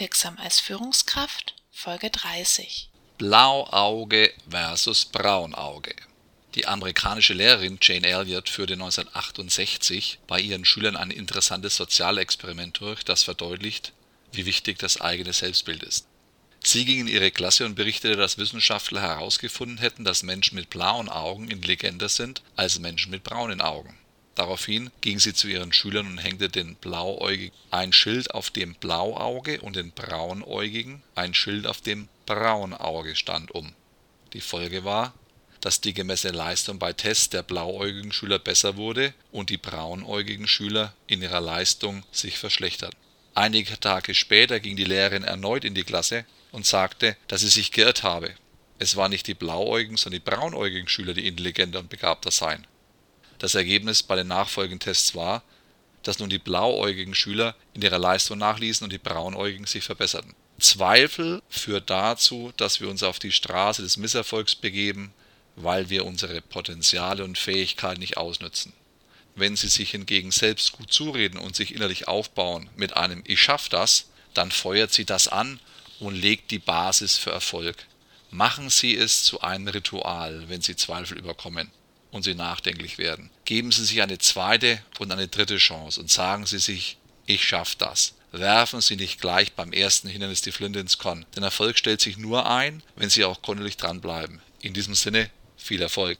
Wirksam als Führungskraft Folge 30 Blauauge versus Braunauge. Die amerikanische Lehrerin Jane Elliott führte 1968 bei ihren Schülern ein interessantes Sozialexperiment durch, das verdeutlicht, wie wichtig das eigene Selbstbild ist. Sie ging in ihre Klasse und berichtete, dass Wissenschaftler herausgefunden hätten, dass Menschen mit blauen Augen intelligenter sind als Menschen mit braunen Augen. Daraufhin ging sie zu ihren Schülern und hängte den Blauäugigen ein Schild, auf dem Blauauge und den Braunäugigen ein Schild, auf dem Braunauge stand, um. Die Folge war, dass die gemessene Leistung bei Tests der blauäugigen Schüler besser wurde und die braunäugigen Schüler in ihrer Leistung sich verschlechterten. Einige Tage später ging die Lehrerin erneut in die Klasse und sagte, dass sie sich geirrt habe. Es waren nicht die blauäugigen, sondern die braunäugigen Schüler, die intelligenter und begabter seien. Das Ergebnis bei den nachfolgenden Tests war, dass nun die blauäugigen Schüler in ihrer Leistung nachließen und die braunäugigen sich verbesserten. Zweifel führt dazu, dass wir uns auf die Straße des Misserfolgs begeben, weil wir unsere Potenziale und Fähigkeiten nicht ausnützen. Wenn Sie sich hingegen selbst gut zureden und sich innerlich aufbauen mit einem Ich schaff das, dann feuert Sie das an und legt die Basis für Erfolg. Machen Sie es zu einem Ritual, wenn Sie Zweifel überkommen und Sie nachdenklich werden. Geben Sie sich eine zweite und eine dritte Chance und sagen Sie sich, ich schaff das. Werfen Sie nicht gleich beim ersten Hindernis die Flinte ins Korn, denn Erfolg stellt sich nur ein, wenn Sie auch kontinuierlich dranbleiben. In diesem Sinne, viel Erfolg.